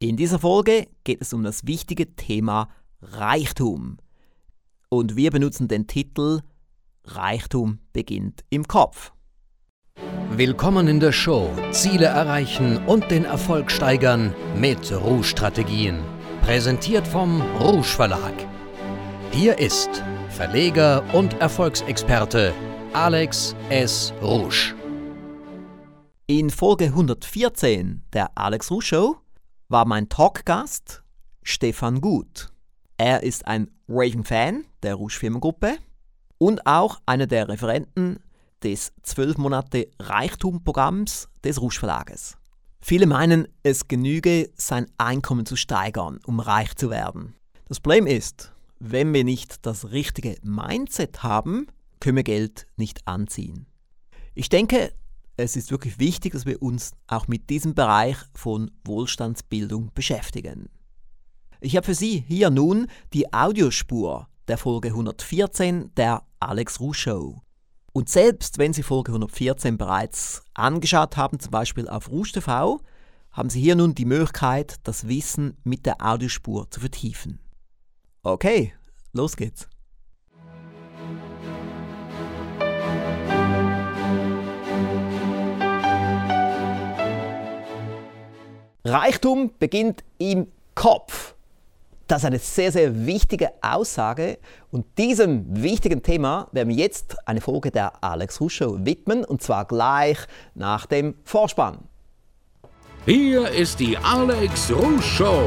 In dieser Folge geht es um das wichtige Thema Reichtum. Und wir benutzen den Titel Reichtum beginnt im Kopf. Willkommen in der Show Ziele erreichen und den Erfolg steigern mit Rouge-Strategien. Präsentiert vom Rouge Verlag. Hier ist Verleger und Erfolgsexperte Alex S. Rouge. In Folge 114 der Alex Rouge Show war mein Talkgast Stefan Gut. Er ist ein Raving-Fan der Rouge Firmengruppe und auch einer der Referenten des 12 Monate Reichtum-Programms des Rouge Verlages. Viele meinen, es genüge, sein Einkommen zu steigern, um reich zu werden. Das Problem ist, wenn wir nicht das richtige Mindset haben, können wir Geld nicht anziehen. Ich denke, es ist wirklich wichtig, dass wir uns auch mit diesem Bereich von Wohlstandsbildung beschäftigen. Ich habe für Sie hier nun die Audiospur der Folge 114 der Alex Ruh Show. Und selbst wenn Sie Folge 114 bereits angeschaut haben, zum Beispiel auf Rouge TV, haben Sie hier nun die Möglichkeit, das Wissen mit der Audiospur zu vertiefen. Okay, los geht's. Reichtum beginnt im Kopf. Das ist eine sehr, sehr wichtige Aussage und diesem wichtigen Thema werden wir jetzt eine Folge der Alex Rusch Show widmen und zwar gleich nach dem Vorspann. Hier ist die Alex Rouge Show.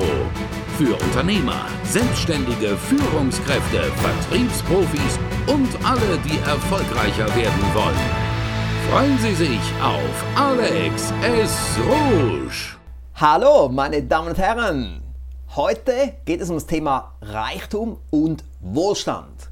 Für Unternehmer, Selbstständige, Führungskräfte, Vertriebsprofis und alle, die erfolgreicher werden wollen. Freuen Sie sich auf Alex S. Rouge. Hallo, meine Damen und Herren. Heute geht es um das Thema Reichtum und Wohlstand.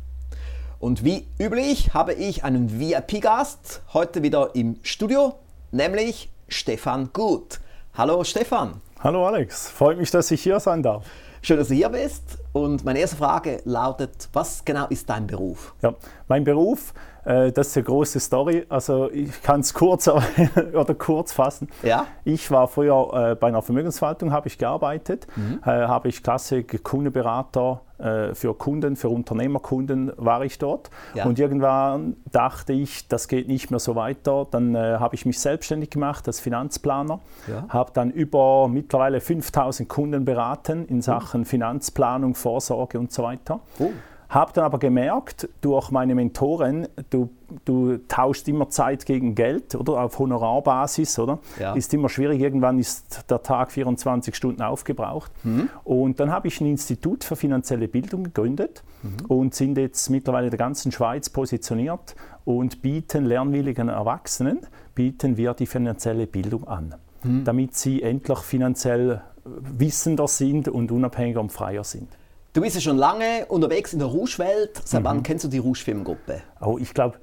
Und wie üblich habe ich einen VIP-Gast heute wieder im Studio, nämlich Stefan Gut. Hallo Stefan. Hallo Alex, freut mich, dass ich hier sein darf. Schön, dass du hier bist. Und meine erste Frage lautet, was genau ist dein Beruf? Ja, mein Beruf, äh, das ist eine große Story. Also ich kann es kurz oder kurz fassen. Ja? Ich war früher äh, bei einer Vermögensverwaltung, habe ich gearbeitet, mhm. äh, habe ich klasse Kundenberater äh, für Kunden, für Unternehmerkunden war ich dort. Ja. Und irgendwann dachte ich, das geht nicht mehr so weiter. Dann äh, habe ich mich selbstständig gemacht als Finanzplaner, ja. habe dann über mittlerweile 5000 Kunden beraten in Sachen oh. Finanzplanung, Vorsorge und so weiter. Oh. Habe dann aber gemerkt, durch meine Mentoren, du, du tauschst immer Zeit gegen Geld oder auf Honorarbasis, oder? Ja. Ist immer schwierig, irgendwann ist der Tag 24 Stunden aufgebraucht. Mhm. Und dann habe ich ein Institut für finanzielle Bildung gegründet mhm. und sind jetzt mittlerweile in der ganzen Schweiz positioniert und bieten lernwilligen Erwachsenen, bieten wir die finanzielle Bildung an, mhm. damit sie endlich finanziell wissender sind und unabhängiger und freier sind. Du bist ja schon lange unterwegs in der Rouge-Welt. Seit mhm. wann kennst du die Rouge-Filmgruppe? Oh, ich glaube,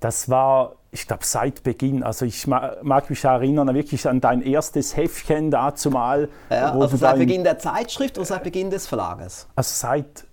das war, ich glaube, seit Beginn. Also ich mag mich erinnern, wirklich an dein erstes Heftchen dazu mal. Ja, also seit Beginn der Zeitschrift oder seit Beginn des Verlages? Also seit,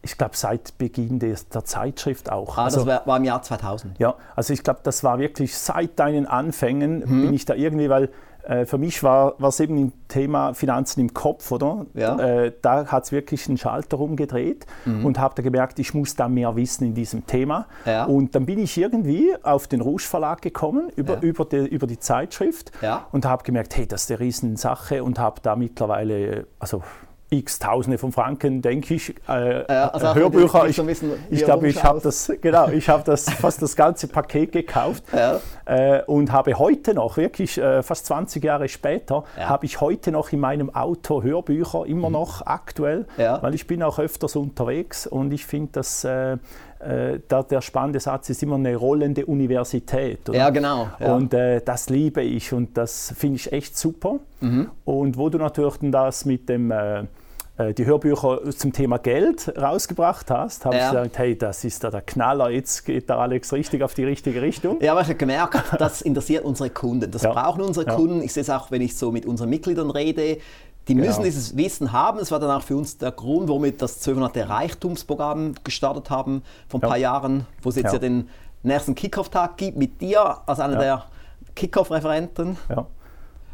ich glaube, seit Beginn des, der Zeitschrift auch. Ah, also, das war, war, im Jahr 2000? Ja, also ich glaube, das war wirklich seit deinen Anfängen mhm. bin ich da irgendwie, weil äh, für mich war es eben ein Thema Finanzen im Kopf, oder? Ja. Äh, da hat es wirklich einen Schalter umgedreht mhm. und habe da gemerkt, ich muss da mehr wissen in diesem Thema. Ja. Und dann bin ich irgendwie auf den Rouge Verlag gekommen, über, ja. über, die, über die Zeitschrift und habe gemerkt, hey, das ist eine Riesensache und habe da mittlerweile, also x Tausende von Franken, denke ich, äh, also Hörbücher. Ich, ich glaube, ich habe das, genau, ich habe das fast das ganze Paket gekauft ja. äh, und habe heute noch, wirklich äh, fast 20 Jahre später, ja. habe ich heute noch in meinem Auto Hörbücher immer mhm. noch aktuell, ja. weil ich bin auch öfters unterwegs und ich finde, dass äh, äh, der, spannende Satz ist immer eine rollende Universität. Oder? Ja, genau. Ja. Und äh, das liebe ich und das finde ich echt super. Mhm. Und wo du natürlich das mit dem äh, äh, die Hörbücher zum Thema Geld rausgebracht hast, habe ja. ich gesagt, hey, das ist da der Knaller, jetzt geht der Alex richtig auf die richtige Richtung. Ja, aber ich habe gemerkt, das interessiert unsere Kunden, das ja. brauchen unsere ja. Kunden. Ich sehe es auch, wenn ich so mit unseren Mitgliedern rede, die genau. müssen dieses Wissen haben. Das war dann auch für uns der Grund, warum wir das 200. Reichtumsprogramm gestartet haben vor ein paar Jahren, wo es jetzt ja, den nächsten Kickoff-Tag gibt mit dir als einer der Kickoff-Referenten. Ja,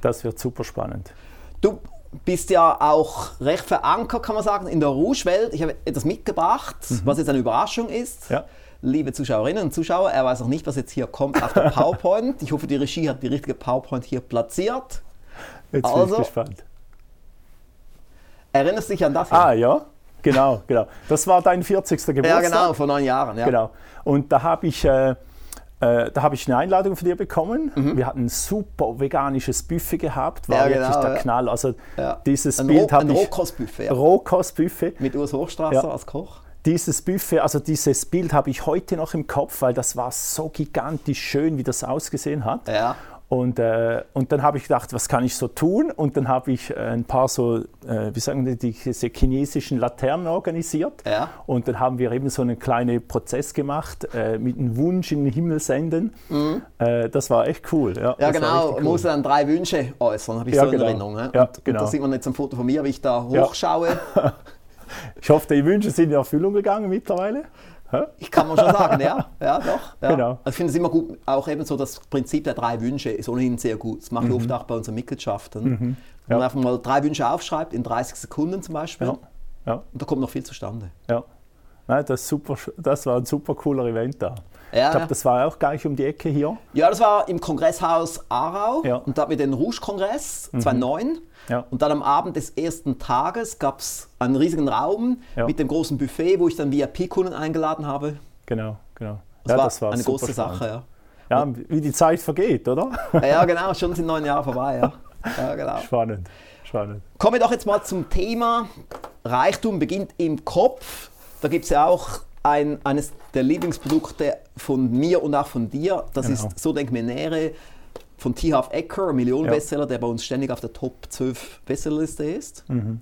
das wird super spannend. Du, bist ja auch recht verankert, kann man sagen, in der Rouge-Welt. Ich habe etwas mitgebracht, mhm. was jetzt eine Überraschung ist. Ja. Liebe Zuschauerinnen und Zuschauer, er weiß noch nicht, was jetzt hier kommt auf der PowerPoint. Ich hoffe, die Regie hat die richtige PowerPoint hier platziert. Jetzt also, bin ich gespannt. Erinnerst du dich an das? Hier? Ah, ja. Genau, genau. Das war dein 40. Geburtstag. Ja, genau, vor neun Jahren. Ja. Genau. Und da habe ich, äh, äh, da ich eine Einladung von dir bekommen. Mhm. Wir hatten ein super veganisches Buffet gehabt, war ja, wirklich genau, der ja. Knall. Also ja. dieses ein Bild habe ich... Rohkostbuffet. Ja. Rohkostbuffet. Mit Urs Hochstrasser als Koch dieses Buffet, also dieses Bild habe ich heute noch im Kopf, weil das war so gigantisch schön, wie das ausgesehen hat. Und, äh, und dann habe ich gedacht, was kann ich so tun? Und dann habe ich äh, ein paar so, äh, wie sagen wir, diese chinesischen Laternen organisiert. Ja. Und dann haben wir eben so einen kleinen Prozess gemacht, äh, mit einem Wunsch in den Himmel senden. Mhm. Äh, das war echt cool. Ja, ja genau, cool. muss dann drei Wünsche äußern, habe ich ja, so in genau. Erinnerung. Ne? Ja, und, genau. und da sieht man jetzt ein Foto von mir, wie ich da hochschaue. ich hoffe, die Wünsche sind in Erfüllung gegangen mittlerweile. Ich kann man schon sagen, ja, ja doch. Ja. Genau. Also ich finde es immer gut, auch eben so das Prinzip der drei Wünsche ist ohnehin sehr gut. Das machen wir mhm. oft auch bei unseren Mitgliedschaften. Mhm. Wenn ja. man einfach mal drei Wünsche aufschreibt, in 30 Sekunden zum Beispiel, ja. Ja. und da kommt noch viel zustande. Ja, Nein, das, super, das war ein super cooler Event da. Ja, ich glaube, das war auch gleich um die Ecke hier. Ja, das war im Kongresshaus Aarau ja. und da hatten wir den Rouge-Kongress 2009. Mhm. Ja. Und dann am Abend des ersten Tages gab es einen riesigen Raum ja. mit dem großen Buffet, wo ich dann VIP-Kunden eingeladen habe. Genau, genau. Das, ja, war, das war eine große spannend. Sache, ja. Ja, wie die Zeit vergeht, oder? Ja, genau, schon sind neun Jahre vorbei, ja genau. Spannend, spannend. Kommen wir doch jetzt mal zum Thema Reichtum beginnt im Kopf. Da gibt es ja auch ein, eines der Lieblingsprodukte von mir und auch von dir. Das genau. ist So Denk mir Nähere von T. Half Ecker, Millionenbestseller, ja. der bei uns ständig auf der Top 12 Bestsellerliste ist. Mhm.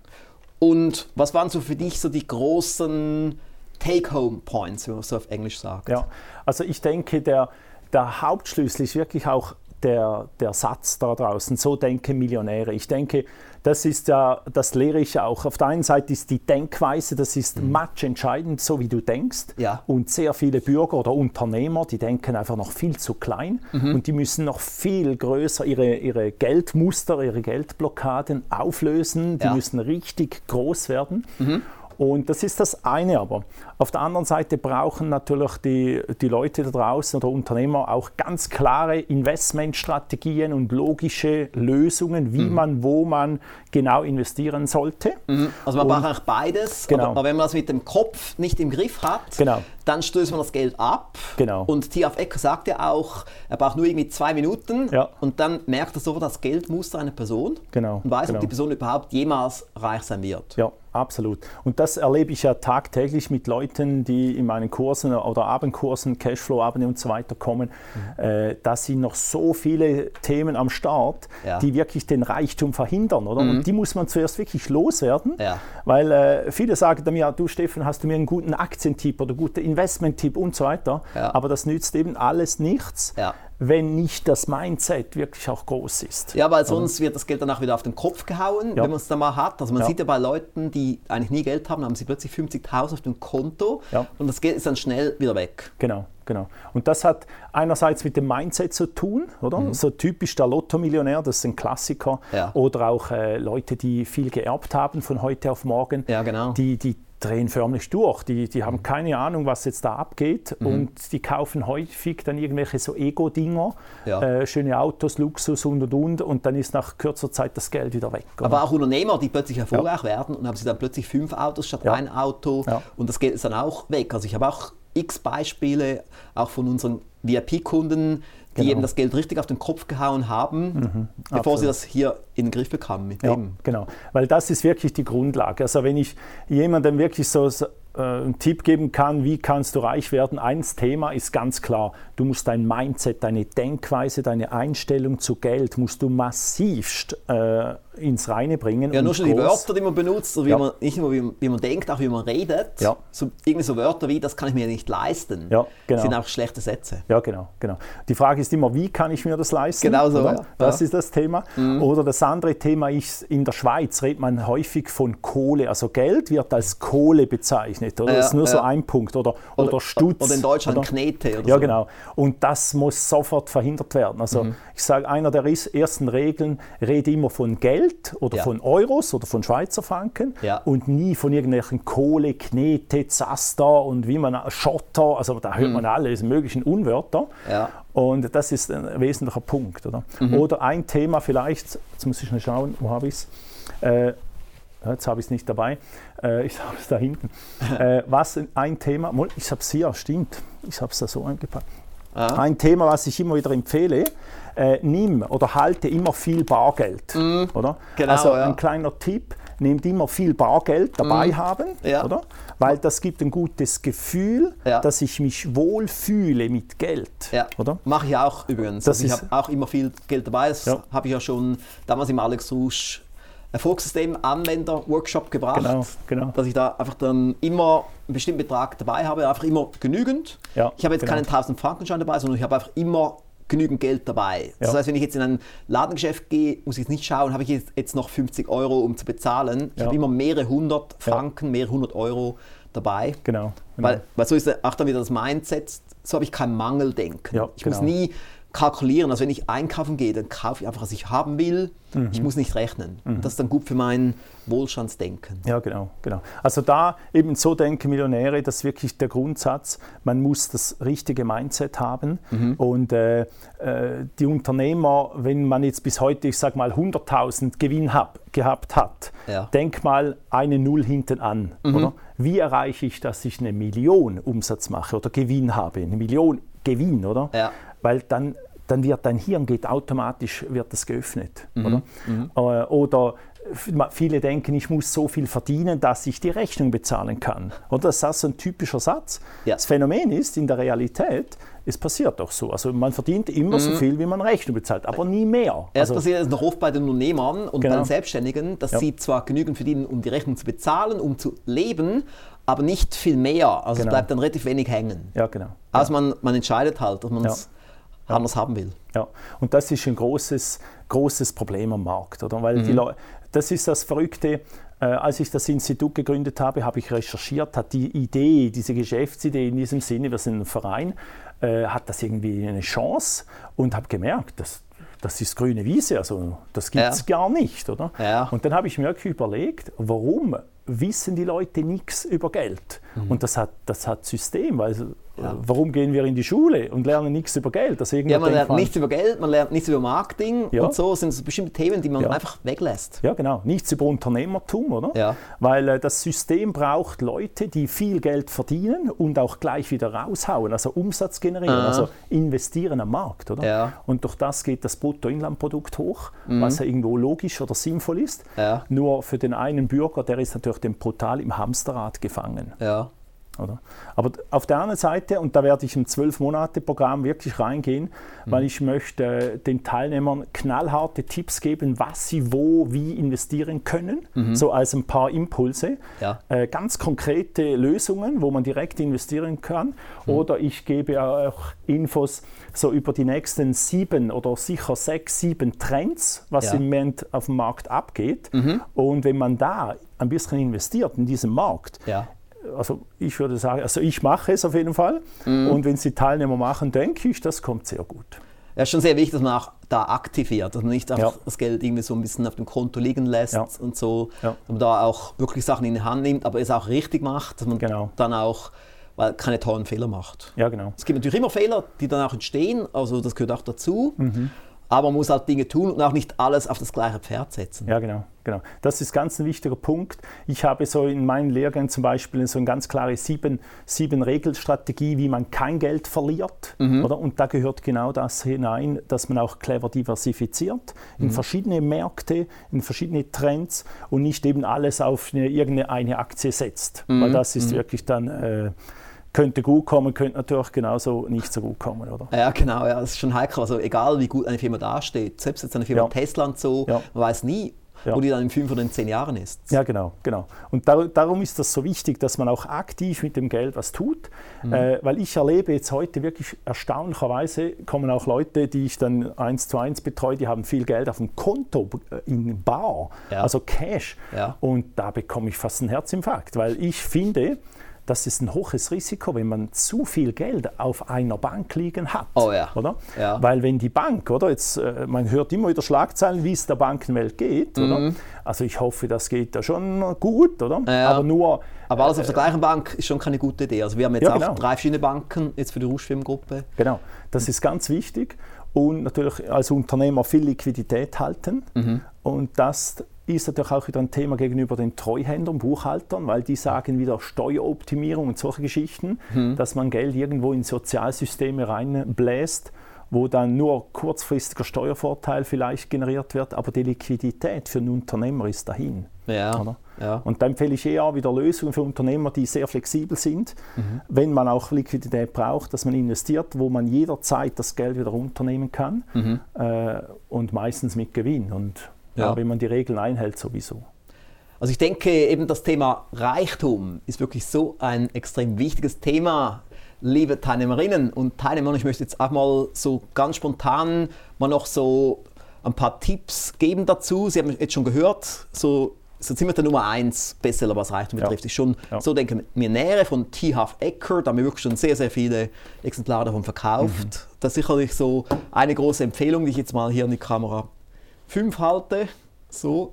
Und was waren so für dich so die großen Take-Home-Points, wie man so auf Englisch sagt? Ja, also ich denke, der, der Hauptschlüssel ist wirklich auch der, der Satz da draußen, so denken Millionäre. Ich denke, das ist ja, das lehre ich auch. Auf der einen Seite ist die Denkweise, das ist mhm. entscheidend, so wie du denkst. Ja. Und sehr viele Bürger oder Unternehmer, die denken einfach noch viel zu klein mhm. und die müssen noch viel größer ihre, ihre Geldmuster, ihre Geldblockaden auflösen. Die ja. müssen richtig groß werden. Mhm. Und das ist das eine aber. Auf der anderen Seite brauchen natürlich die, die Leute da draußen oder Unternehmer auch ganz klare Investmentstrategien und logische Lösungen, wie mhm. man, wo man genau investieren sollte. Mhm. Also man und, braucht auch beides, genau. aber, wenn man das mit dem Kopf nicht im Griff hat, genau. dann stößt man das Geld ab. Genau. Und Tiaf Ecker sagt ja auch, er braucht nur irgendwie zwei Minuten ja. und dann merkt er sofort das Geldmuster einer Person genau. und weiß, genau. ob die Person überhaupt jemals reich sein wird. Ja, absolut. Und das erlebe ich ja tagtäglich mit Leuten, die in meinen Kursen oder Abendkursen, Cashflow-Abende und so weiter kommen. Mhm. Äh, da sind noch so viele Themen am Start, ja. die wirklich den Reichtum verhindern. Oder? Mhm. Und die muss man zuerst wirklich loswerden, ja. weil äh, viele sagen dann, ja, du Steffen, hast du mir einen guten Aktientipp oder guten Investment-Tipp und so weiter. Ja. Aber das nützt eben alles nichts wenn nicht das Mindset wirklich auch groß ist. Ja, weil sonst wird das Geld danach wieder auf den Kopf gehauen, ja. wenn man es dann mal hat. Also man ja. sieht ja bei Leuten, die eigentlich nie Geld haben, haben sie plötzlich 50.000 auf dem Konto ja. und das Geld ist dann schnell wieder weg. Genau, genau. Und das hat einerseits mit dem Mindset zu tun, oder? Mhm. So typisch der Lotto-Millionär, das ist ein Klassiker. Oder auch äh, Leute, die viel geerbt haben von heute auf morgen. Ja, genau. Die, die drehen förmlich durch. Die, die haben keine Ahnung, was jetzt da abgeht mhm. und die kaufen häufig dann irgendwelche so Ego-Dinger, ja. äh, schöne Autos, Luxus und und und und dann ist nach kürzer Zeit das Geld wieder weg. Oder? Aber auch Unternehmer, die plötzlich erfolgreich ja. werden und haben sie dann plötzlich fünf Autos statt ja. ein Auto und das Geld ist dann auch weg. Also ich habe auch x Beispiele, auch von unseren VIP-Kunden, die genau. eben das Geld richtig auf den Kopf gehauen haben, mhm, bevor absolut. sie das hier in den Griff bekamen mit ja, dem. Genau, weil das ist wirklich die Grundlage. Also wenn ich jemandem wirklich so äh, einen Tipp geben kann, wie kannst du reich werden, eins Thema ist ganz klar, du musst dein Mindset, deine Denkweise, deine Einstellung zu Geld, musst du massivst äh, ins Reine bringen. Ja, nur schon die Wörter, die man benutzt, wie ja. man, nicht nur wie man, wie man, denkt, auch wie man redet. Ja. So, irgendwie so Wörter wie, das kann ich mir nicht leisten, ja, genau. sind auch schlechte Sätze. Ja, genau, genau. Die Frage ist immer, wie kann ich mir das leisten? Genau so. Ja. Das ist das Thema. Mhm. Oder das andere Thema ist, in der Schweiz redet man häufig von Kohle. Also Geld wird als Kohle bezeichnet. Oder? das ist nur so ein Punkt. Oder, oder, oder Stutz. Oder in Deutschland oder, Knete. Oder ja, so. genau. Und das muss sofort verhindert werden. Also mhm. ich sage, einer der ersten Regeln, rede immer von Geld Geld oder ja. von Euros oder von Schweizer Franken ja. und nie von irgendwelchen Kohle, Knete, Zaster und wie man Schotter, also da hört mhm. man alle möglichen Unwörter. Ja. Und das ist ein wesentlicher Punkt. Oder, mhm. oder ein Thema vielleicht, jetzt muss ich mal schauen, wo habe ich es? Äh, jetzt habe ich es nicht dabei, äh, ich habe es da hinten. Äh, was ein Thema, ich habe es hier, stimmt, ich habe es da so eingepackt. Ah. Ein Thema, was ich immer wieder empfehle, äh, nimm oder halte immer viel Bargeld. Mm, oder? Genau, also ein ja. kleiner Tipp, nehmt immer viel Bargeld dabei mm, haben, ja. oder? Weil das gibt ein gutes Gefühl, ja. dass ich mich wohl fühle mit Geld. Ja. Oder? Mache ich auch übrigens. Also ich habe auch immer viel Geld dabei. Das habe ich ja schon damals im Alex Rouge Erfolgssystem-Anwender-Workshop gebracht. Genau, genau. Dass ich da einfach dann immer einen bestimmten Betrag dabei habe, einfach immer genügend. Ja, ich habe jetzt genau. keinen 1000 Frankenschein dabei, sondern ich habe einfach immer genügend Geld dabei. Das heißt, wenn ich jetzt in ein Ladengeschäft gehe, muss ich jetzt nicht schauen, habe ich jetzt noch 50 Euro, um zu bezahlen. Ich ja. habe immer mehrere hundert Franken, mehrere hundert Euro dabei. Genau. genau. Weil, weil so ist auch dann wieder das Mindset, so habe ich kein Mangeldenken. Ja, ich genau. muss nie kalkulieren. Also wenn ich einkaufen gehe, dann kaufe ich einfach, was ich haben will. Mhm. Ich muss nicht rechnen. Mhm. Das ist dann gut für mein Wohlstandsdenken. Ja, genau, genau. Also da eben so denken Millionäre, das ist wirklich der Grundsatz. Man muss das richtige Mindset haben. Mhm. Und äh, äh, die Unternehmer, wenn man jetzt bis heute, ich sage mal, 100.000 Gewinn hab, gehabt hat, ja. denk mal eine Null hinten an. Mhm. Oder? Wie erreiche ich, dass ich eine Million Umsatz mache oder Gewinn habe? Eine Million Gewinn, oder? Ja. Weil dann dann wird dein Hirn geht automatisch wird das geöffnet. Mhm. Oder? Mhm. Äh, oder viele denken, ich muss so viel verdienen, dass ich die Rechnung bezahlen kann. Oder das ist so ein typischer Satz. Ja. Das Phänomen ist, in der Realität, es passiert doch so. Also man verdient immer mhm. so viel, wie man Rechnung bezahlt, aber nie mehr. Es also, passiert noch oft bei den Unternehmern und genau. bei den Selbstständigen, dass ja. sie zwar genügend verdienen, um die Rechnung zu bezahlen, um zu leben, aber nicht viel mehr. Also genau. es bleibt dann relativ wenig hängen. Ja, genau. Also man, man entscheidet halt, dass man es ja. anders haben will. Ja, und das ist ein großes, großes Problem am Markt, oder? Weil mhm. die das ist das Verrückte. Äh, als ich das Institut gegründet habe, habe ich recherchiert, hat die Idee, diese Geschäftsidee in diesem Sinne, wir sind ein Verein, äh, hat das irgendwie eine Chance und habe gemerkt, dass das ist grüne Wiese, also das gibt es ja. gar nicht, oder? Ja. Und dann habe ich mir wirklich überlegt, warum wissen die Leute nichts über Geld? Mhm. Und das hat, das hat System, weil ja. Warum gehen wir in die Schule und lernen nichts über Geld? Das ja, man lernt nichts über Geld, man lernt nichts über Marketing ja. und so sind es bestimmte Themen, die man ja. einfach weglässt. Ja, genau. Nichts über Unternehmertum, oder? Ja. Weil äh, das System braucht Leute, die viel Geld verdienen und auch gleich wieder raushauen, also Umsatz generieren, Aha. also investieren am Markt, oder? Ja. Und durch das geht das Bruttoinlandprodukt hoch, mhm. was ja irgendwo logisch oder sinnvoll ist. Ja. Nur für den einen Bürger, der ist natürlich dem brutal im Hamsterrad gefangen. Oder? Aber auf der anderen Seite, und da werde ich im Zwölf-Monate-Programm wirklich reingehen, mhm. weil ich möchte den Teilnehmern knallharte Tipps geben, was sie wo, wie investieren können, mhm. so als ein paar Impulse, ja. äh, ganz konkrete Lösungen, wo man direkt investieren kann. Mhm. Oder ich gebe auch Infos so über die nächsten sieben oder sicher sechs, sieben Trends, was ja. im Moment auf dem Markt abgeht. Mhm. Und wenn man da ein bisschen investiert in diesem Markt, ja also ich würde sagen, also ich mache es auf jeden Fall. Mhm. Und wenn es die Teilnehmer machen, denke ich, das kommt sehr gut. Ja, ist schon sehr wichtig, dass man auch da aktiviert, dass man nicht einfach ja. das Geld irgendwie so ein bisschen auf dem Konto liegen lässt ja. und so, ja. dass man da auch wirklich Sachen in die Hand nimmt, aber es auch richtig macht, dass man genau. dann auch weil keine tollen Fehler macht. Ja, genau. Es gibt natürlich immer Fehler, die dann auch entstehen, also das gehört auch dazu. Mhm. Aber man muss halt Dinge tun und auch nicht alles auf das gleiche Pferd setzen. Ja, genau. Genau. Das ist ganz ein wichtiger Punkt. Ich habe so in meinen Lehrgängen zum Beispiel so eine ganz klare sieben, sieben Regelstrategie, wie man kein Geld verliert. Mhm. Oder? Und da gehört genau das hinein, dass man auch clever diversifiziert in mhm. verschiedene Märkte, in verschiedene Trends und nicht eben alles auf eine, irgendeine Aktie setzt. Mhm. Weil das ist mhm. wirklich dann... Äh, könnte gut kommen, könnte natürlich genauso nicht so gut kommen, oder? Ja, genau, ja, das ist schon heikel. Also egal, wie gut eine Firma dasteht, selbst jetzt eine Firma ja. Tesla und so, ja. man weiß nie, ja. wo die dann in fünf oder in zehn Jahren ist. Ja, genau, genau. Und da, darum ist das so wichtig, dass man auch aktiv mit dem Geld was tut, mhm. äh, weil ich erlebe jetzt heute wirklich erstaunlicherweise, kommen auch Leute, die ich dann eins zu eins betreue, die haben viel Geld auf dem Konto äh, in Bar, ja. also Cash. Ja. Und da bekomme ich fast einen Herzinfarkt, weil ich finde, das ist ein hohes Risiko, wenn man zu viel Geld auf einer Bank liegen hat. Oh ja. Oder? Ja. Weil wenn die Bank, oder jetzt, äh, man hört immer wieder Schlagzeilen, wie es der Bankenwelt geht, oder? Mhm. Also ich hoffe, das geht da schon gut, oder? Ja. Aber nur. Aber alles auf der gleichen Bank ist schon keine gute Idee. Also wir haben jetzt Ja, auch genau. drei verschiedene Banken jetzt für die Rauschfilmgruppe. Genau, das ist ganz wichtig. Und natürlich als Unternehmer viel Liquidität halten. Mhm. Und das ist natürlich auch wieder ein Thema gegenüber den Treuhändern, Buchhaltern, weil die sagen wieder Steueroptimierung und solche Geschichten, Mhm. dass man Geld irgendwo in Sozialsysteme reinbläst, wo dann nur kurzfristiger Steuervorteil vielleicht generiert wird, aber die Liquidität für einen Unternehmer ist dahin. Ja. Ja. Und da empfehle ich eher wieder Lösungen für Unternehmer, die sehr flexibel sind, Mhm. wenn man auch Liquidität braucht, dass man investiert, wo man jederzeit das Geld wieder runternehmen kann äh, und meistens mit Gewinn. Und ja. Ja. wenn man die Regeln einhält, sowieso. Also ich denke eben das Thema Reichtum ist wirklich so ein extrem wichtiges Thema, liebe Teilnehmerinnen und Teilnehmer. Und Ich möchte jetzt auch mal so ganz spontan mal noch so ein paar Tipps geben dazu. Sie haben jetzt schon gehört, so, so ziemlich der Nummer 1 Bestseller, was Reichtum Ja. betrifft, ist schon Ja. so, denke ich, mir nähere von T. Half Ecker. Da haben wir wirklich schon sehr, sehr viele Exemplare davon verkauft. Mhm. Das ist sicherlich so eine große Empfehlung, die ich jetzt mal hier in die Kamera 5 halte. So.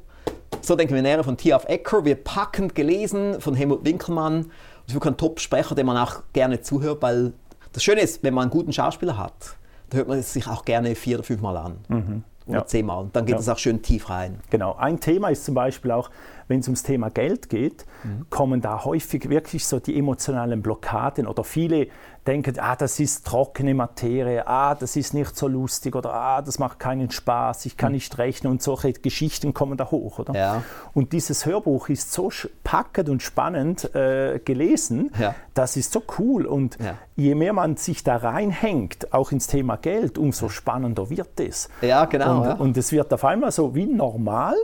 So denken wir näher von T.F. Ecker, wir packend gelesen von Helmut Winkelmann. Und ist wirklich ein Top-Sprecher, dem man auch gerne zuhört, weil das Schöne ist, wenn man einen guten Schauspieler hat, dann hört man es sich auch gerne vier oder fünfmal an. Oder Mhm. Ja. zehnmal. Und dann geht Ja. es auch schön tief rein. Genau. Ein Thema ist zum Beispiel auch, wenn es ums Thema Geld geht, kommen da häufig wirklich so die emotionalen Blockaden oder viele denken, ah, das ist trockene Materie, ah, das ist nicht so lustig oder ah, das macht keinen Spaß, ich kann nicht rechnen und solche Geschichten kommen da hoch, oder? Ja. Und dieses Hörbuch ist so packend und spannend äh, gelesen, Ja. das ist so cool und Ja. je mehr man sich da reinhängt, auch ins Thema Geld, umso spannender wird es. Ja, genau, Und, und es wird auf einmal so wie normal,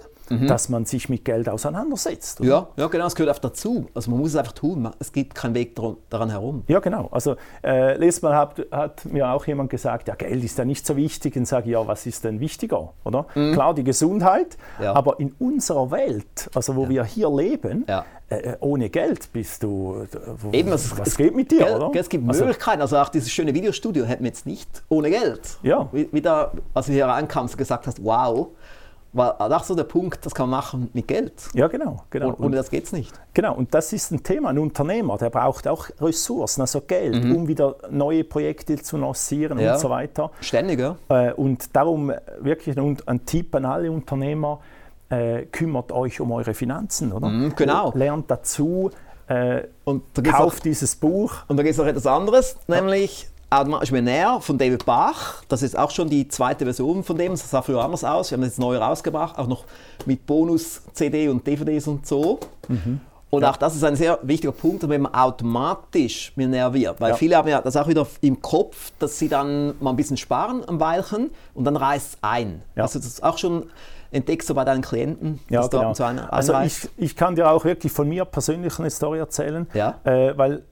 dass man sich mit Geld auseinandersetzt. oder? Ja, ja, genau, es gehört einfach dazu. Also man muss es einfach tun. Es gibt keinen Weg daran herum. Ja, genau. Also äh, letztes Mal hat, hat mir auch jemand gesagt, ja, Geld ist ja nicht so wichtig. Und sage ich, ja, was ist denn wichtiger? Oder? Klar, die Gesundheit, Mhm. Ja. aber in unserer Welt, also wo wir hier leben, Ja. äh, ohne Geld bist du. äh, Wo, Eben, es, was es, geht mit dir, gell, oder? Es gibt Also, Möglichkeiten. Also auch dieses schöne Videostudio hätten wir jetzt nicht ohne Geld. Ja. Wie- Wieder, als du hier reinkamst, gesagt hast, wow, war auch so der Punkt, das kann man machen mit Geld. ja, genau. genau. Oh- Ohne das geht es nicht. Genau, und das ist ein Thema. Ein Unternehmer, der braucht auch Ressourcen, also Geld, um wieder neue Projekte zu lancieren Mhm. Ja. und so weiter. Ständig, ja? Äh, und darum äh, wirklich ein, ein Tipp an alle Unternehmer, äh, kümmert euch um eure Finanzen, oder? Mhm, genau. Lernt dazu, äh, Und kauft dieses Buch. Und da gibt es noch etwas anderes, nämlich Automatisch Millionär von David Bach. Das ist auch schon die zweite Version von dem. Das sah früher anders aus. Wir haben das jetzt neu rausgebracht, auch noch mit Bonus-CD und DVDs und so. Mhm. Und auch das ist ein sehr wichtiger Punkt, wenn man automatisch Millionär wird. Weil Ja. viele haben ja das auch wieder im Kopf, dass sie dann mal ein bisschen sparen am Weilchen und dann reißt es ein. Ja. Also das ist auch schon entdeckst du bei deinen Klienten, Ja, genau. Also ich, ich kann dir auch wirklich von mir persönlich eine Story erzählen, Ja. äh, weil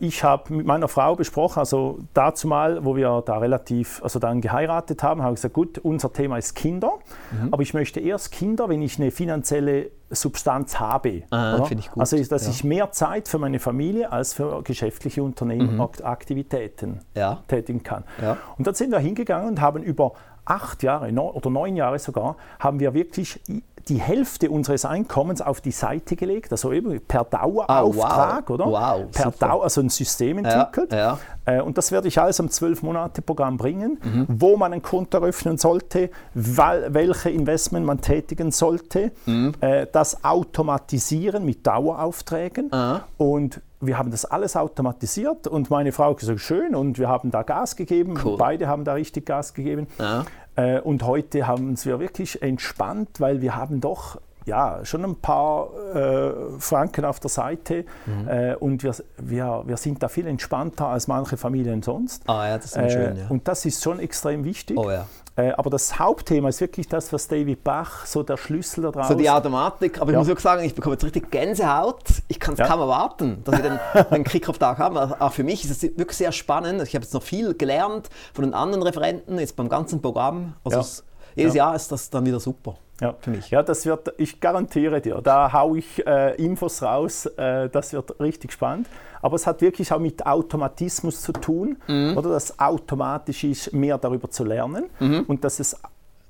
ich habe mit meiner Frau besprochen, also dazu mal, wo wir da relativ, also dann geheiratet haben, habe ich gesagt, gut, unser Thema ist Kinder, Mhm. aber ich möchte erst Kinder, wenn ich eine finanzielle Substanz habe. Ah, ich gut. Also dass Ja. ich mehr Zeit für meine Familie als für geschäftliche Unternehmen Aktivitäten Mhm. Ja. tätigen kann. Ja. Und dann sind wir hingegangen und haben über acht Jahre oder neun Jahre sogar, haben wir wirklich die Hälfte unseres Einkommens auf die Seite gelegt, also eben per Dauerauftrag, Ah, wow. oder? Wow, per. Dauer, also ein System entwickelt. ja. Äh, Und das werde ich alles am 12-Monate-Programm bringen, Mhm. wo man ein Konto eröffnen sollte, welche Investment man tätigen sollte, Mhm. äh, das automatisieren mit Daueraufträgen Ah. und wir haben das alles automatisiert und meine Frau hat gesagt, schön und wir haben da Gas gegeben, Cool. beide haben da richtig Gas gegeben. Ja. Äh, und heute haben wir wirklich entspannt, weil wir haben doch ja, schon ein paar äh, Franken auf der Seite Mhm. äh, und wir, wir, wir sind da viel entspannter als manche Familien sonst. Ah ja, das ist immer schön, ja. Und das ist schon extrem wichtig. Oh ja. Äh, aber das Hauptthema ist wirklich das, was David Bach, so der Schlüssel daraus So die Automatik, aber ich Ja. muss wirklich sagen, ich bekomme jetzt richtig Gänsehaut. Ich kann es Ja. kaum erwarten, dass wir den, den Kickoff-Tag haben. Auch für mich ist es wirklich sehr spannend. Ich habe jetzt noch viel gelernt von den anderen Referenten, jetzt beim ganzen Programm. Also Ja. es, jedes Ja. Jahr ist das dann wieder super. Ja. Für mich. ja, das wird, ich garantiere dir, da haue ich äh, Infos raus, äh, das wird richtig spannend. Aber es hat wirklich auch mit Automatismus zu tun, mhm. oder dass automatisch ist, mehr darüber zu lernen mhm. und dass es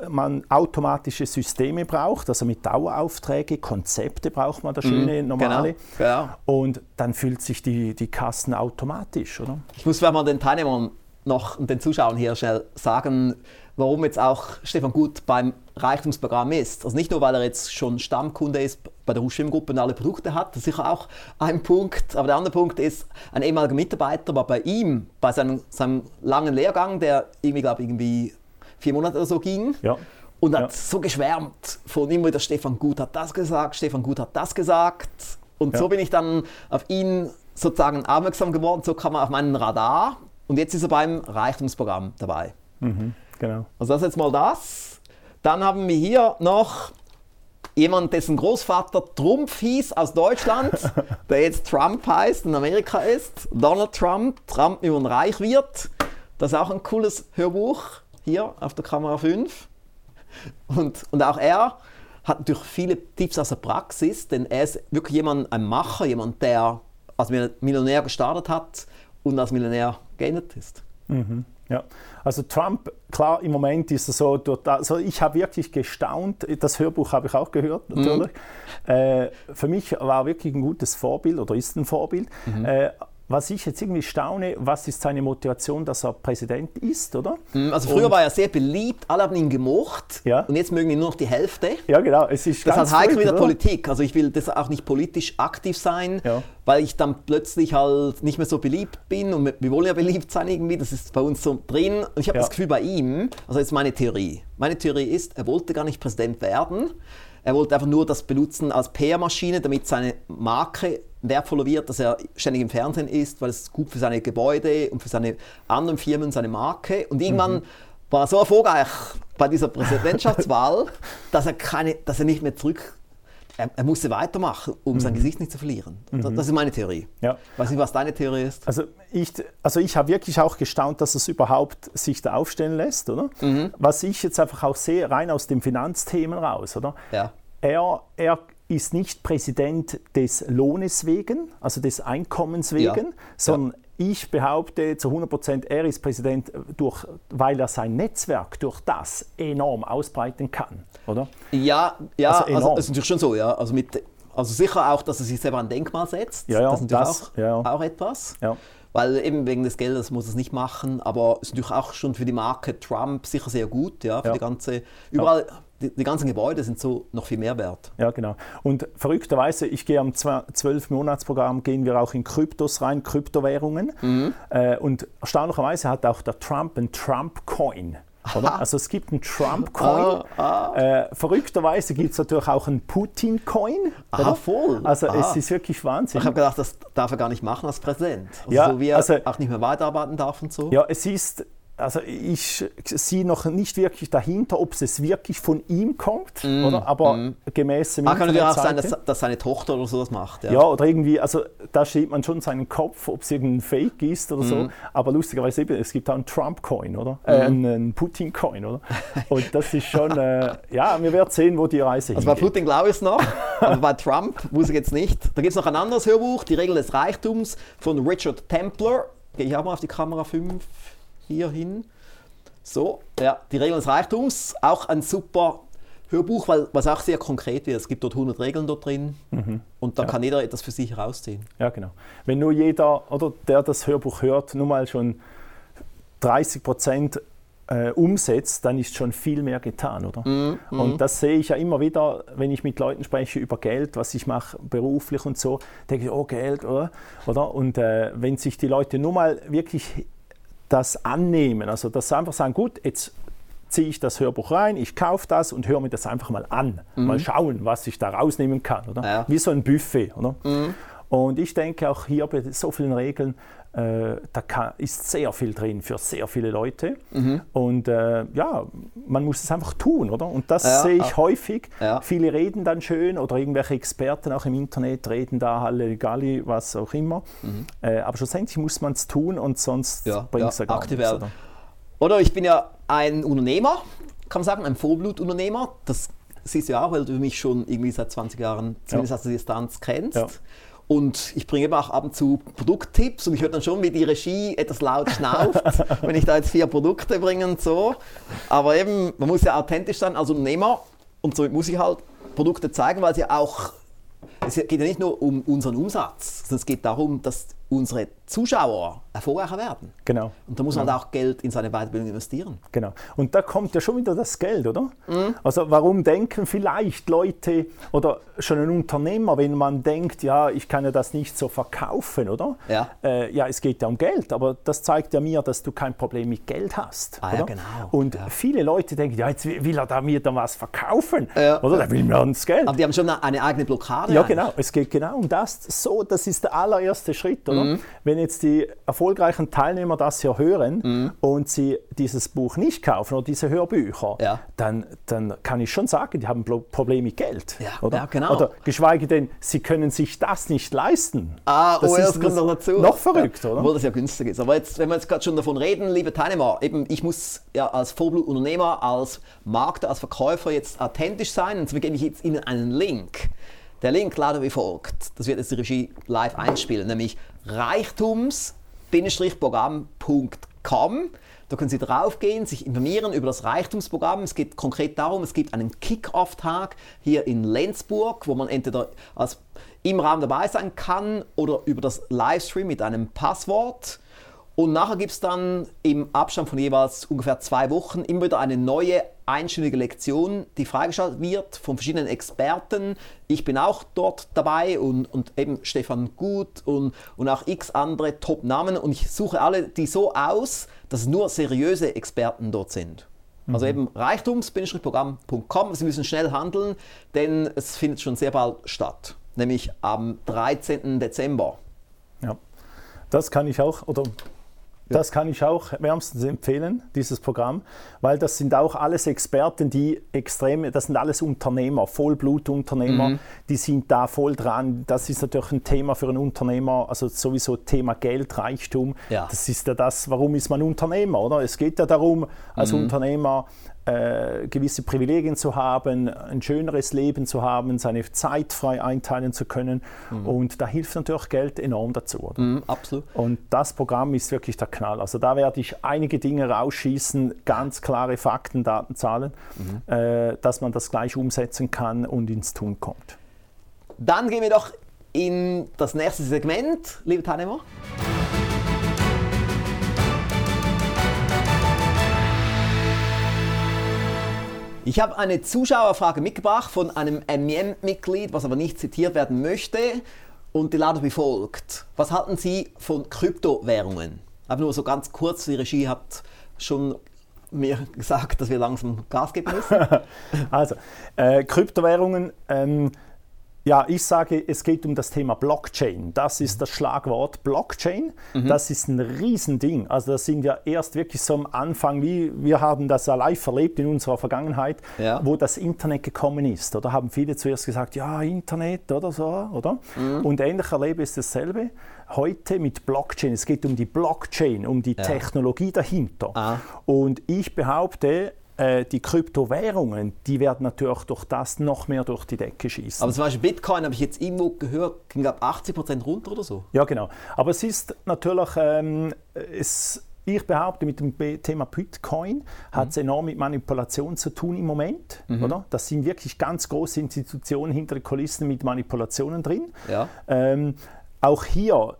man automatische Systeme braucht, also mit Daueraufträge, Konzepte braucht man, das mhm, schöne, normale. Genau, genau. Und dann füllt sich die, die Kassen automatisch, oder? Ich muss, wenn man den Teilnehmern noch und den Zuschauern hier schnell sagen, warum jetzt auch Stefan Gut beim Reichtumsprogramm ist. Also nicht nur, weil er jetzt schon Stammkunde ist bei der Ruschwim-Gruppe und alle Produkte hat, das ist sicher auch ein Punkt. Aber der andere Punkt ist, ein ehemaliger Mitarbeiter war bei ihm, bei seinem, seinem langen Lehrgang, der irgendwie, glaube irgendwie vier Monate oder so ging. Ja. Und hat ja. so geschwärmt von immer wieder, Stefan Gut hat das gesagt, Stefan Gut hat das gesagt. Und ja. so bin ich dann auf ihn sozusagen aufmerksam geworden, so kam er auf meinen Radar. Und jetzt ist er beim Reichtumsprogramm dabei. Mhm, genau. Also das ist jetzt mal das. Dann haben wir hier noch jemand, dessen Großvater Trump hieß aus Deutschland, der jetzt Trump heißt, in Amerika ist. Donald Trump, Trump wie man reich wird. Das ist auch ein cooles Hörbuch hier auf der Kamera 5. Und, und auch er hat natürlich viele Tipps aus der Praxis, denn er ist wirklich jemand, ein Macher, jemand, der als Millionär gestartet hat und als Millionär geendet ist. Mhm, ja, also Trump, klar, im Moment ist er so, also ich habe wirklich gestaunt, das Hörbuch habe ich auch gehört, mhm. natürlich. Mhm. Äh, für mich war wirklich ein gutes Vorbild oder ist ein Vorbild. Mhm. Äh, was ich jetzt irgendwie staune, was ist seine Motivation, dass er Präsident ist, oder? Hm, also früher und, war er sehr beliebt, alle haben ihn gemocht ja. und jetzt mögen ihn nur noch die Hälfte. Ja, genau. Es ist das halt heikel mit der Politik. Also ich will das auch nicht politisch aktiv sein, ja. weil ich dann plötzlich halt nicht mehr so beliebt bin und wir wollen ja beliebt sein irgendwie, das ist bei uns so drin. Und ich habe ja. das Gefühl bei ihm, also jetzt meine Theorie. Meine Theorie ist, er wollte gar nicht Präsident werden. Er wollte einfach nur das benutzen als PR-Maschine, damit seine Marke wertvoller wird, dass er ständig im Fernsehen ist, weil es gut für seine Gebäude und für seine anderen Firmen, seine Marke. Und irgendwann mhm. war er so erfolgreich bei dieser Präsidentschaftswahl, dass er, keine, dass er nicht mehr zurück er, er, musste weitermachen, um mhm. sein Gesicht nicht zu verlieren. Mhm. Das ist meine Theorie. Ja. Weiß nicht, was deine Theorie ist. Also ich, also ich habe wirklich auch gestaunt, dass es überhaupt sich da aufstellen lässt, oder? Mhm. Was ich jetzt einfach auch sehe, rein aus dem Finanzthemen raus, oder? Ja. Er, er ist nicht Präsident des Lohnes wegen, also des Einkommens wegen, ja. sondern ja. ich behaupte zu 100 Prozent, er ist Präsident, durch, weil er sein Netzwerk durch das enorm ausbreiten kann, oder? Ja, ja, also, also ist natürlich schon so, ja. Also, mit, also sicher auch, dass er sich selber ein Denkmal setzt. Ja, ja, das ist natürlich das, auch, ja. auch etwas. Ja. Weil eben wegen des Geldes muss es nicht machen, aber es ist natürlich auch schon für die Marke Trump sicher sehr gut, ja, für ja. die ganze, überall die, die, ganzen Gebäude sind so noch viel mehr wert. Ja, genau. Und verrückterweise, ich gehe am 12-Monats-Programm, gehen wir auch in Kryptos rein, Kryptowährungen. Mhm. Äh, und erstaunlicherweise hat auch der Trump einen Trump-Coin. Also es gibt einen Trump-Coin. Ah, ah. Äh, verrückterweise gibt es natürlich auch einen Putin-Coin. Ah, voll. Also ah. es ist wirklich Wahnsinn. Ich habe gedacht, das darf er gar nicht machen als Präsident. Also ja, so wie er also, auch nicht mehr weiterarbeiten darf und so. Ja, es ist also ich sehe noch nicht wirklich dahinter, ob es wirklich von ihm kommt, mm, oder? aber mm. gemäß dem ah, Kann natürlich auch sein, dass, dass, seine Tochter oder so das macht. Ja. ja. oder irgendwie, also da steht man schon seinen Kopf, ob es irgendein Fake ist oder mm. so, aber lustigerweise eben, es gibt auch einen Trump-Coin, oder? Äh, mhm. einen Putin-Coin, oder? Und das ist schon, äh, ja, wir werden sehen, wo die Reise also hingeht. Also bei Putin glaube ich es noch, aber bei Trump muss ich jetzt nicht. Da gibt es noch ein anderes Hörbuch, Die Regel des Reichtums von Richard Templer. Gehe ich auch mal auf die Kamera 5 hier hin. So, ja, die Regeln des Reichtums, auch ein super Hörbuch, weil, was auch sehr konkret wird. Es gibt dort 100 Regeln dort drin mhm. und da ja. kann jeder etwas für sich herausziehen. Ja, genau. Wenn nur jeder, oder der das Hörbuch hört, nur mal schon 30 Prozent äh, umsetzt, dann ist schon viel mehr getan, oder? Mhm. Und das sehe ich ja immer wieder, wenn ich mit Leuten spreche über Geld, was ich mache beruflich und so, denke ich, oh Geld, oder? oder? Und äh, wenn sich die Leute nur mal wirklich das annehmen. Also das einfach sagen, gut, jetzt ziehe ich das Hörbuch rein, ich kaufe das und höre mir das einfach mal an. Mhm. Mal schauen, was ich da rausnehmen kann. Oder? Ja. Wie so ein Buffet. Oder? Mhm. Und ich denke auch hier bei so vielen Regeln, äh, da kann, ist sehr viel drin für sehr viele Leute. Mhm. Und äh, ja, man muss es einfach tun, oder? Und das ja, sehe ich auch. häufig. Ja. Viele reden dann schön oder irgendwelche Experten auch im Internet reden da alle Galli, was auch immer. Mhm. Äh, aber schlussendlich muss man es tun und sonst ja, bringt es ja, gar nichts. Oder? oder ich bin ja ein Unternehmer, kann man sagen, ein Vollblutunternehmer. Das siehst du ja auch, weil du mich schon irgendwie seit 20 Jahren zumindest aus der Distanz kennst. Ja. Und ich bringe eben auch ab und zu Produkttipps und ich höre dann schon, wie die Regie etwas laut schnauft, wenn ich da jetzt vier Produkte bringe und so. Aber eben, man muss ja authentisch sein als Unternehmer und somit muss ich halt Produkte zeigen, weil sie auch, es geht ja nicht nur um unseren Umsatz, sondern es geht darum, dass unsere Zuschauer erfolgreicher werden. Genau. Und da muss man genau. halt auch Geld in seine Weiterbildung investieren. Genau. Und da kommt ja schon wieder das Geld, oder? Mhm. Also warum denken vielleicht Leute oder schon ein Unternehmer, wenn man denkt, ja, ich kann ja das nicht so verkaufen, oder? Ja. Äh, ja, es geht ja um Geld, aber das zeigt ja mir, dass du kein Problem mit Geld hast. Ah, oder? Ja, genau. Und ja. viele Leute denken, ja, jetzt will er da mir dann was verkaufen, ja. oder? Da will mir das Geld. Aber die haben schon eine eigene Blockade. Ja, eigentlich. genau. Es geht genau um das. So, das ist der allererste Schritt, oder? Mhm. Wenn jetzt die erfolgreichen Teilnehmer das hier hören mhm. und sie dieses Buch nicht kaufen oder diese Hörbücher, ja. dann, dann kann ich schon sagen, die haben ein Problem mit Geld. Ja, oder? Ja, genau. oder geschweige denn, sie können sich das nicht leisten. Ah, das oh, ist das kommt noch dazu. Noch verrückt, oder? Obwohl das ja günstig ist. Aber jetzt, wenn wir jetzt gerade schon davon reden, liebe Teilnehmer, eben ich muss ja als Vollblutunternehmer, als Markter, als Verkäufer jetzt authentisch sein und deswegen gebe ich jetzt Ihnen einen Link. Der Link lautet wie folgt. Das wird jetzt die Regie live einspielen, nämlich reichtums-programm.com. Da können Sie draufgehen, sich informieren über das Reichtumsprogramm. Es geht konkret darum, es gibt einen Kick-Off-Tag hier in Lenzburg, wo man entweder als im Raum dabei sein kann oder über das Livestream mit einem Passwort. Und nachher gibt es dann im Abstand von jeweils ungefähr zwei Wochen immer wieder eine neue einstündige Lektion, die freigeschaltet wird von verschiedenen Experten. Ich bin auch dort dabei und, und eben Stefan Gut und, und auch x andere Top-Namen. Und ich suche alle die so aus, dass nur seriöse Experten dort sind. Also mhm. eben reichtums-programm.com. Sie müssen schnell handeln, denn es findet schon sehr bald statt, nämlich am 13. Dezember. Ja, das kann ich auch, oder das kann ich auch wärmstens empfehlen, dieses Programm, weil das sind auch alles Experten, die extrem, das sind alles Unternehmer, Vollblutunternehmer, mhm. die sind da voll dran. Das ist natürlich ein Thema für einen Unternehmer, also sowieso Thema Geld, Reichtum. Ja. Das ist ja das, warum ist man Unternehmer, oder? Es geht ja darum, als mhm. Unternehmer äh, gewisse Privilegien zu haben, ein schöneres Leben zu haben, seine Zeit frei einteilen zu können. Mhm. Und da hilft natürlich Geld enorm dazu. Mhm, absolut. Und das Programm ist wirklich der Knall. Also da werde ich einige Dinge rausschießen, ganz klare Fakten, Daten, Zahlen, mhm. äh, dass man das gleich umsetzen kann und ins Tun kommt. Dann gehen wir doch in das nächste Segment, liebe Teilnehmer. Ich habe eine Zuschauerfrage mitgebracht von einem MEM-Mitglied, was aber nicht zitiert werden möchte. Und die lautet wie folgt. Was halten Sie von Kryptowährungen? Aber nur so ganz kurz, die Regie hat schon mir gesagt, dass wir langsam Gas geben müssen. also, äh, Kryptowährungen, ähm, ja, ich sage, es geht um das Thema Blockchain. Das ist das Schlagwort Blockchain. Mhm. Das ist ein Riesending. Also da sind wir erst wirklich so am Anfang, wie wir haben das ja live erlebt in unserer Vergangenheit, ja. wo das Internet gekommen ist. Oder haben viele zuerst gesagt, ja, Internet oder so, oder? Mhm. Und ähnlich erlebe ich dasselbe heute mit Blockchain. Es geht um die Blockchain, um die ja. Technologie dahinter. Ah. Und ich behaupte, äh, die Kryptowährungen, die werden natürlich durch das noch mehr durch die Decke schießen. Aber zum Beispiel Bitcoin habe ich jetzt irgendwo gehört, ging ab 80 Prozent runter oder so. Ja, genau. Aber es ist natürlich, ähm, es, ich behaupte, mit dem Thema Bitcoin mhm. hat es enorm mit Manipulation zu tun im Moment. Mhm. Oder? Das sind wirklich ganz große Institutionen hinter den Kulissen mit Manipulationen drin. Ja. Ähm, auch hier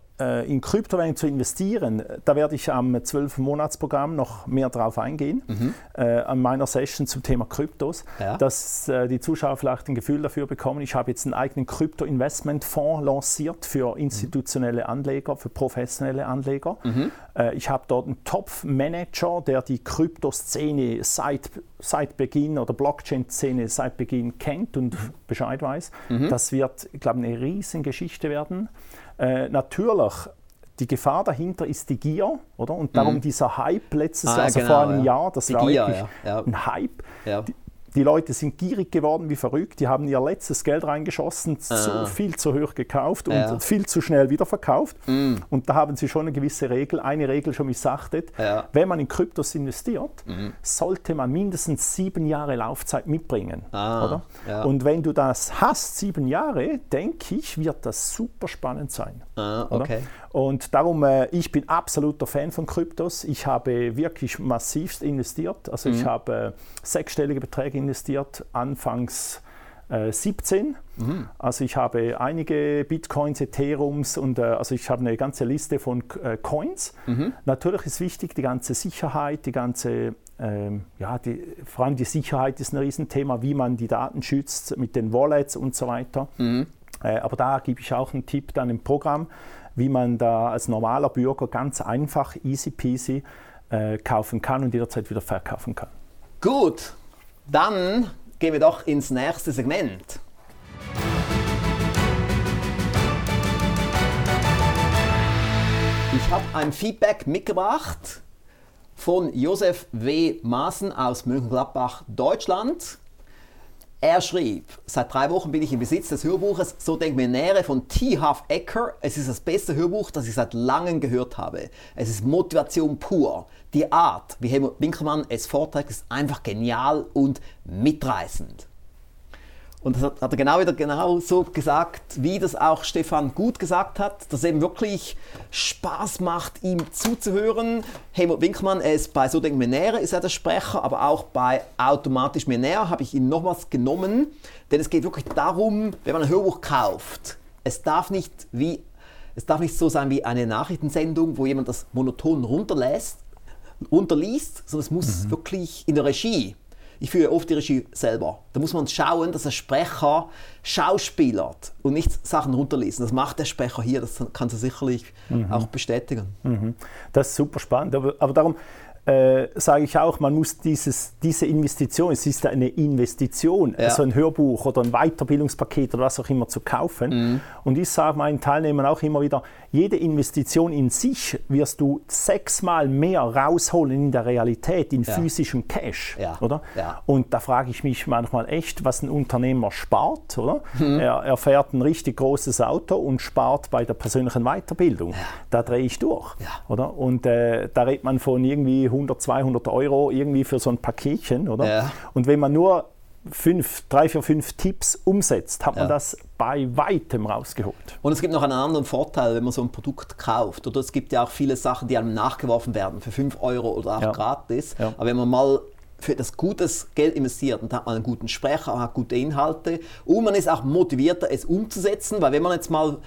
in Kryptowährungen zu investieren, da werde ich am 12-Monats-Programm noch mehr drauf eingehen, mhm. äh, an meiner Session zum Thema Kryptos, ja. dass äh, die Zuschauer vielleicht ein Gefühl dafür bekommen. Ich habe jetzt einen eigenen Krypto-Investment-Fonds lanciert für institutionelle Anleger, für professionelle Anleger. Mhm. Äh, ich habe dort einen Top-Manager, der die Kryptoszene seit, seit Beginn oder Blockchain-Szene seit Beginn kennt und mhm. Bescheid weiß. Mhm. Das wird, ich glaube, eine riesen Geschichte werden. Äh, natürlich, die Gefahr dahinter ist die Gier, oder? Und darum mhm. dieser Hype letztes ah, Jahr, also genau, vor einem ja. Jahr, das die war Gier, wirklich ja, ja. ein Hype. Die, die Leute sind gierig geworden wie verrückt. Die haben ihr letztes Geld reingeschossen, ah. so viel zu hoch gekauft und ja. viel zu schnell wieder verkauft. Mm. Und da haben sie schon eine gewisse Regel, eine Regel schon missachtet. Ja. Wenn man in Kryptos investiert, mm. sollte man mindestens sieben Jahre Laufzeit mitbringen. Ah. Ja. Und wenn du das hast, sieben Jahre, denke ich, wird das super spannend sein. Ah, okay. Und darum, äh, ich bin absoluter Fan von Kryptos. Ich habe wirklich massivst investiert. Also mhm. ich habe äh, sechsstellige Beträge investiert, anfangs äh, 17. Mhm. Also ich habe einige Bitcoins, Ethereums und äh, also ich habe eine ganze Liste von äh, Coins. Mhm. Natürlich ist wichtig die ganze Sicherheit, die ganze ähm, ja, die, vor allem die Sicherheit ist ein Riesenthema, wie man die Daten schützt mit den Wallets und so weiter. Mhm. Äh, aber da gebe ich auch einen Tipp dann im Programm wie man da als normaler Bürger ganz einfach, easy peasy äh, kaufen kann und jederzeit wieder verkaufen kann. Gut, dann gehen wir doch ins nächste Segment. Ich habe ein Feedback mitgebracht von Josef W. Maaßen aus Mönchengladbach, Deutschland. Er schrieb, seit drei Wochen bin ich im Besitz des Hörbuches So denkt mir nähere von T. Half Ecker. Es ist das beste Hörbuch, das ich seit langem gehört habe. Es ist Motivation pur. Die Art, wie Helmut Winkelmann es vorträgt, ist einfach genial und mitreißend. Und das hat, er genau wieder genau so gesagt, wie das auch Stefan gut gesagt hat, dass es eben wirklich Spaß macht, ihm zuzuhören. Helmut Winkmann, ist bei So denken wir näher, ist er der Sprecher, aber auch bei Automatisch mir näher habe ich ihn nochmals genommen, denn es geht wirklich darum, wenn man ein Hörbuch kauft, es darf nicht wie es darf nicht so sein wie eine Nachrichtensendung, wo jemand das monoton runterlässt, runterliest, sondern es muss mhm. wirklich in der Regie ich führe oft die Regie selber. Da muss man schauen, dass der Sprecher schauspielert und nicht Sachen runterlesen. Das macht der Sprecher hier, das kann sie sicherlich mhm. auch bestätigen. Mhm. Das ist super spannend. Aber, aber darum, äh, sage ich auch, man muss dieses, diese Investition, es ist eine Investition, ja. also ein Hörbuch oder ein Weiterbildungspaket oder was auch immer zu kaufen. Mhm. Und ich sage meinen Teilnehmern auch immer wieder, jede Investition in sich wirst du sechsmal mehr rausholen in der Realität, in ja. physischem Cash. Ja. Oder? Und da frage ich mich manchmal echt, was ein Unternehmer spart. Oder? Mhm. Er, er, fährt ein richtig großes Auto und spart bei der persönlichen Weiterbildung. Da drehe ich durch. Oder? Und äh, da redet man von irgendwie 100, 200 Euro irgendwie für so ein Paketchen, oder? Ja. Und wenn man nur fünf, drei, vier, fünf Tipps umsetzt, hat man ja. das bei weitem rausgeholt. Und es gibt noch einen anderen Vorteil, wenn man so ein Produkt kauft. Oder es gibt ja auch viele Sachen, die einem nachgeworfen werden für 5 Euro oder auch ja. gratis. Ja. Aber wenn man mal für das gutes Geld investiert und hat man einen guten Sprecher, hat gute Inhalte und man ist auch motivierter, es umzusetzen, weil wenn man jetzt mal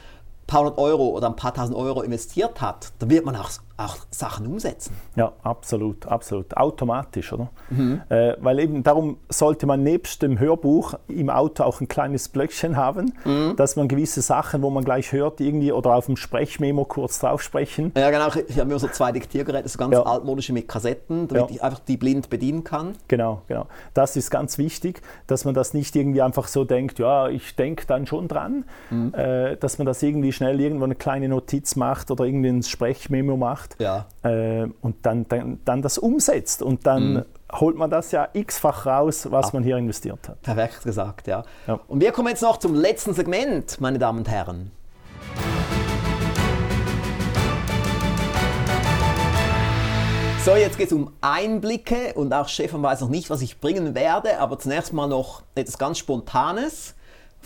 paar hundert Euro oder ein paar tausend Euro investiert hat, dann wird man auch, auch Sachen umsetzen. Ja, absolut, absolut. Automatisch, oder? Mhm. Äh, weil eben darum sollte man nebst dem Hörbuch im Auto auch ein kleines Blöckchen haben, mhm. dass man gewisse Sachen, wo man gleich hört, irgendwie oder auf dem Sprechmemo kurz drauf sprechen. Ja, genau. Ich habe mir so zwei Diktiergeräte, so ganz ja. altmodische mit Kassetten, damit ja. ich einfach die blind bedienen kann. Genau, genau. Das ist ganz wichtig, dass man das nicht irgendwie einfach so denkt, ja, ich denke dann schon dran, mhm. äh, dass man das irgendwie schnell irgendwo eine kleine Notiz macht oder irgendwie ein Sprechmemo macht ja. äh, und dann, dann, dann das umsetzt und dann mhm. holt man das ja x-fach raus, was ja. man hier investiert hat. Perfekt gesagt, ja. ja. Und wir kommen jetzt noch zum letzten Segment, meine Damen und Herren. So, jetzt geht es um Einblicke und auch Stefan weiß noch nicht, was ich bringen werde, aber zunächst mal noch etwas ganz Spontanes.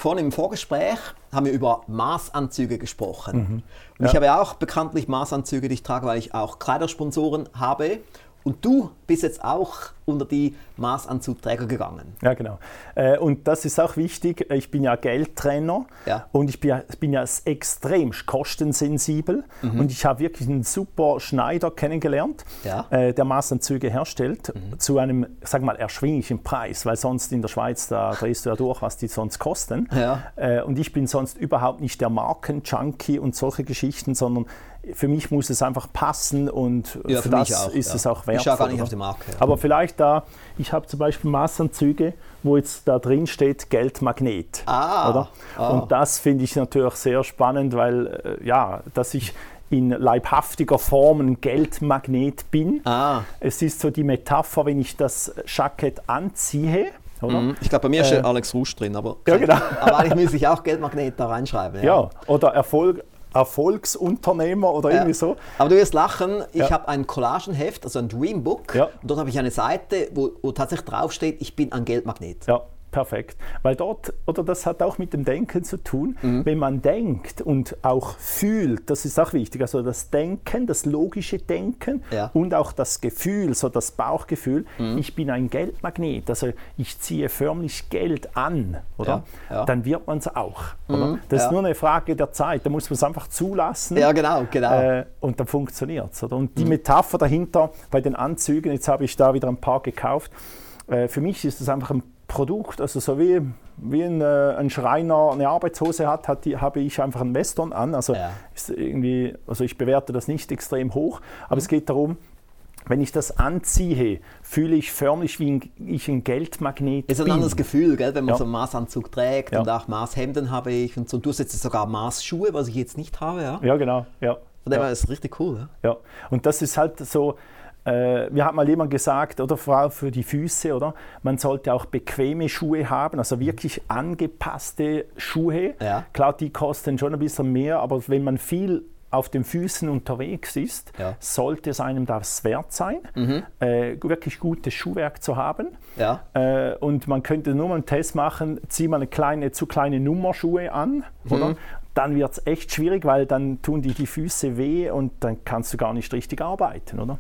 Vorhin im Vorgespräch haben wir über Maßanzüge gesprochen. Mhm. Und ja. ich habe auch bekanntlich Maßanzüge, die ich trage, weil ich auch Kleidersponsoren habe. Und du bist jetzt auch unter die Maßanzugträger gegangen. Ja, genau. Äh, und das ist auch wichtig. Ich bin ja Geldtrainer ja. und ich bin ja, bin ja extrem kostensensibel. Mhm. Und ich habe wirklich einen super Schneider kennengelernt, ja. Äh, der Maßanzüge herstellt, mhm. zu einem, sag mal, erschwinglichen Preis, weil sonst in der Schweiz, da drehst du ja durch, was die sonst kosten. Ja. Äh, und ich bin sonst überhaupt nicht der Marken-Junkie und solche Geschichten, sondern für mich muss es einfach passen und ja, für, das auch, ist ja. es auch wertvoll. Ich schaue gar nicht auf die Marke. Aber vielleicht da, ich habe zum Beispiel Maßanzüge, wo jetzt da drin steht Geldmagnet. Ah? Ah. Und das finde ich natürlich sehr spannend, weil äh, ja, dass ich in leibhaftiger Form ein Geldmagnet bin. Ah. Es ist so die Metapher, wenn ich das Jackett anziehe, Oder? Mhm. Ich glaube, bei mir steht äh, Alex Rusch drin, aber, ja, genau. aber eigentlich müsste ich auch Geldmagnet da reinschreiben. Ja, ja oder Erfolg, Erfolgsunternehmer oder irgendwie so. Aber du wirst lachen, ich ja. habe ein Collagenheft, also ein Dreambook. Ja. Und dort habe ich eine Seite, wo, wo tatsächlich draufsteht, ich bin ein Geldmagnet. Ja. Perfekt. Weil dort, oder das hat auch mit dem Denken zu tun, mhm. wenn man denkt und auch fühlt, das ist auch wichtig, also das Denken, das logische Denken ja. und auch das Gefühl, so das Bauchgefühl, mhm. ich bin ein Geldmagnet, also ich ziehe förmlich Geld an, oder? Ja. Ja. Dann wird man es auch. Mhm. Das ist nur eine Frage der Zeit, da muss man es einfach zulassen. Ja, genau, genau. Äh, und dann funktioniert es. Und die. Metapher dahinter bei den Anzügen, jetzt habe ich da wieder ein paar gekauft, äh, für mich ist es einfach ein Produkt, also so wie, wie ein, äh, ein Schreiner eine Arbeitshose hat, hat die, habe ich einfach einen Western an. Also, ja. irgendwie, also ich bewerte das nicht extrem hoch, aber mhm. es geht darum, wenn ich das anziehe, fühle ich förmlich, wie ein, ich ein Geldmagnet bin. Ist ein anderes Gefühl, gell, wenn man ja. so einen Maßanzug trägt ja. und auch Maßhemden habe ich und so. Du hast jetzt sogar Maßschuhe, was ich jetzt nicht habe, ja? Ja, genau. Ja. Von dem ja. ist richtig cool. Ja? ja, und das ist halt so, äh, mir hat mal jemand gesagt, oder Frau für die Füße, oder? Man sollte auch bequeme Schuhe haben, also wirklich angepasste Schuhe. Ja. Klar, die kosten schon ein bisschen mehr, aber wenn man viel auf den Füßen unterwegs ist, ja. sollte es einem das wert sein, mhm. äh, wirklich gutes Schuhwerk zu haben. Ja. Äh, und man könnte nur mal einen Test machen, zieh mal eine kleine, zu kleine Nummerschuhe an, mhm. oder? dann wird es echt schwierig, weil dann tun die die Füße weh und dann kannst du gar nicht richtig arbeiten, oder?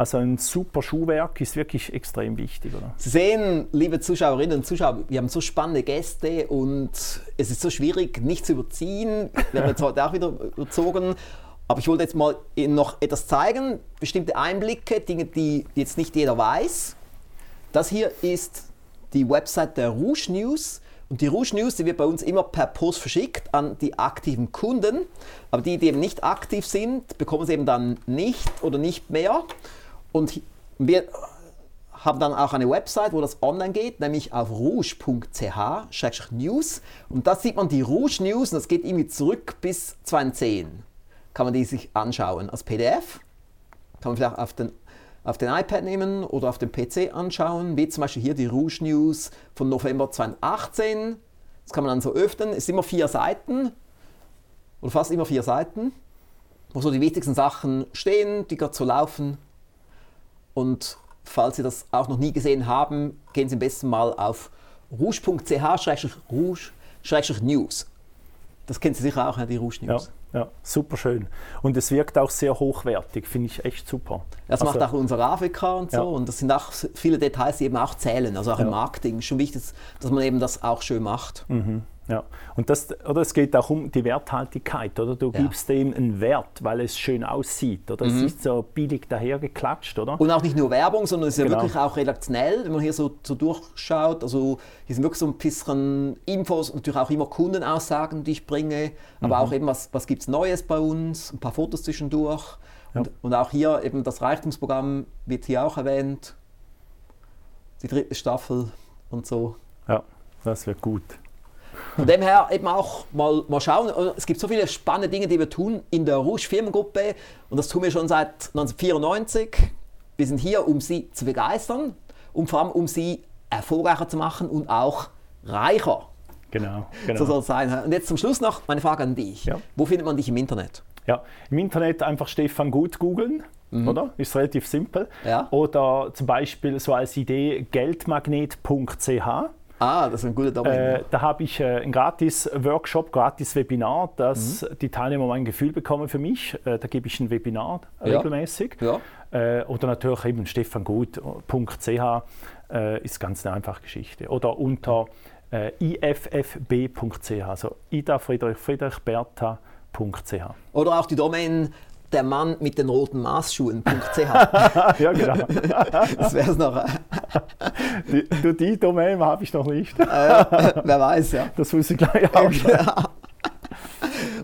Also ein super Schuhwerk ist wirklich extrem wichtig, oder? Sie sehen, liebe Zuschauerinnen und Zuschauer, wir haben so spannende Gäste und es ist so schwierig, nicht zu überziehen. Wir haben jetzt heute auch wieder überzogen. Aber ich wollte jetzt mal Ihnen noch etwas zeigen, bestimmte Einblicke, Dinge, die jetzt nicht jeder weiß. Das hier ist die Website der Rouge News. Und die Rouge News, die wird bei uns immer per Post verschickt an die aktiven Kunden. Aber die, die eben nicht aktiv sind, bekommen sie eben dann nicht oder nicht mehr. Und wir haben dann auch eine Website, wo das online geht, nämlich auf rouge.ch-news. Und da sieht man die Rouge News und das geht irgendwie zurück bis 2010. Kann man die sich anschauen als PDF. Kann man vielleicht auf den auf den iPad nehmen oder auf dem PC anschauen, wie zum Beispiel hier die Rouge News von November 2018. Das kann man dann so öffnen. Es sind immer vier Seiten oder fast immer vier Seiten, wo so die wichtigsten Sachen stehen, die gerade so laufen. Und falls Sie das auch noch nie gesehen haben, gehen Sie am besten mal auf rouge.ch-rouge-news. Das kennen Sie sicher auch, die Rouge News. Ja. Ja, super schön. Und es wirkt auch sehr hochwertig, finde ich echt super. Das also, macht auch unser Afrika und so. Ja. Und das sind auch viele Details, die eben auch zählen. Also auch ja. im Marketing. Schon wichtig, dass man eben das auch schön macht. Mhm. Ja, und das, oder es geht auch um die Werthaltigkeit, oder? Du ja. gibst dem einen Wert, weil es schön aussieht, oder? Mhm. Es ist so billig dahergeklatscht, oder? Und auch nicht nur Werbung, sondern es ist genau. ja wirklich auch redaktionell, wenn man hier so, so durchschaut. Also hier sind wirklich so ein bisschen Infos, natürlich auch immer Kundenaussagen, die ich bringe, aber mhm. auch eben, was, was gibt es Neues bei uns, ein paar Fotos zwischendurch. Ja. Und, und auch hier eben das Reichtumsprogramm wird hier auch erwähnt, die dritte Staffel und so. Ja, das wird gut. Von dem her eben auch mal, mal schauen. Es gibt so viele spannende Dinge, die wir tun in der Rouge Firmengruppe und das tun wir schon seit 1994. Wir sind hier, um Sie zu begeistern und vor allem um Sie erfolgreicher zu machen und auch reicher. Genau, genau. So soll es sein. Und jetzt zum Schluss noch meine Frage an dich. Ja. Wo findet man dich im Internet? Ja, im Internet einfach Stefan Gut googeln. Mhm. Oder? Ist relativ simpel. Ja. Oder zum Beispiel so als Idee geldmagnet.ch. Ah, das ist ein guter Domain. Äh, da habe ich äh, ein gratis Workshop, gratis Webinar, dass mhm. die Teilnehmer mal ein Gefühl bekommen für mich. Äh, da gebe ich ein Webinar ja. regelmäßig. Ja. Äh, oder natürlich eben stefangut.ch äh, ist ganz eine einfache Geschichte. Oder unter äh, iffb.ch, also Ida Friedrich Friedrich Bertha.ch. Oder auch die Domain der Mann mit den roten Maßschuhen.ch. ja, genau. das wäre es noch. die, du, die Domain habe ich noch nicht. äh, wer weiß, ja. Das muss ich gleich auch ja.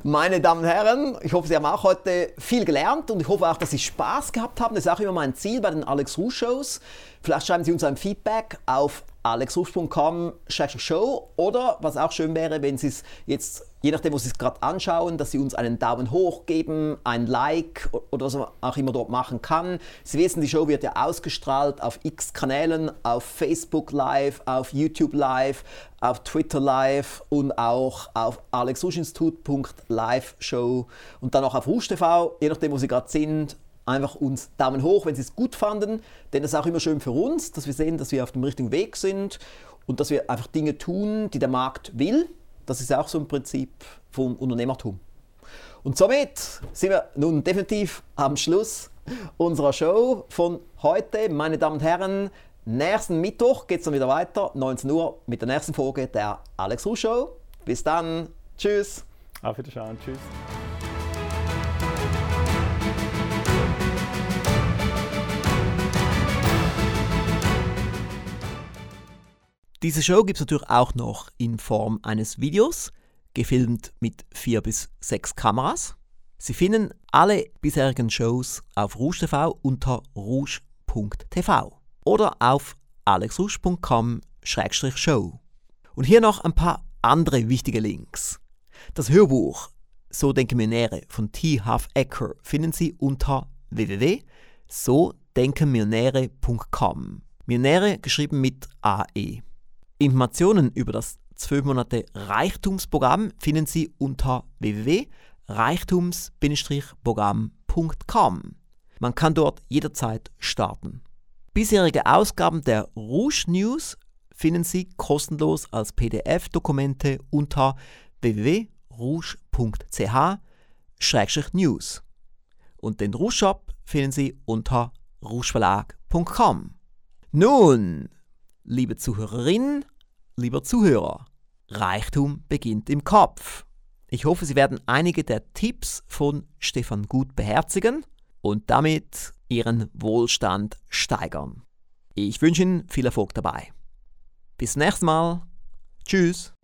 Meine Damen und Herren, ich hoffe, Sie haben auch heute viel gelernt und ich hoffe auch, dass Sie Spaß gehabt haben. Das ist auch immer mein Ziel bei den Alex Ruh Shows. Vielleicht schreiben Sie uns ein Feedback auf alexrusch.com show oder was auch schön wäre, wenn Sie es jetzt je nachdem, wo Sie es gerade anschauen, dass Sie uns einen Daumen hoch geben, ein Like oder was man auch immer dort machen kann. Sie wissen, die Show wird ja ausgestrahlt auf x Kanälen, auf Facebook Live, auf YouTube Live, auf Twitter Live und auch auf alexuschinstitut.live Show und dann auch auf Rouge TV, je nachdem, wo Sie gerade sind. Einfach uns Daumen hoch, wenn Sie es gut fanden, denn das ist auch immer schön für uns, dass wir sehen, dass wir auf dem richtigen Weg sind und dass wir einfach Dinge tun, die der Markt will das ist auch so ein Prinzip vom Unternehmertum. Und somit sind wir nun definitiv am Schluss unserer Show von heute. Meine Damen und Herren, nächsten Mittwoch geht es dann wieder weiter, 19 Uhr, mit der nächsten Folge der Alex Ruh Show. Bis dann. Tschüss. Auf Wiedersehen. Tschüss. Diese Show gibt es natürlich auch noch in Form eines Videos, gefilmt mit vier bis sechs Kameras. Sie finden alle bisherigen Shows auf Rouge TV unter rouge.tv oder auf alexrouge.com-show. Und hier noch ein paar andere wichtige Links. Das Hörbuch So denken Millionäre von T. Huff Ecker finden Sie unter www.sodenkenmillionäre.com. Millionäre geschrieben mit AE. Informationen über das 12 Monate Reichtumsprogramm finden Sie unter www.reichtums-programm.com. Man kann dort jederzeit starten. Bisherige Ausgaben der Rouge News finden Sie kostenlos als PDF-Dokumente unter www.rouge.ch-news. Und den Rouge Shop finden Sie unter rougeverlag.com. Nun, Liebe Zuhörerin, lieber Zuhörer, Reichtum beginnt im Kopf. Ich hoffe, Sie werden einige der Tipps von Stefan Gut beherzigen und damit Ihren Wohlstand steigern. Ich wünsche Ihnen viel Erfolg dabei. Bis zum nächsten Mal. Tschüss.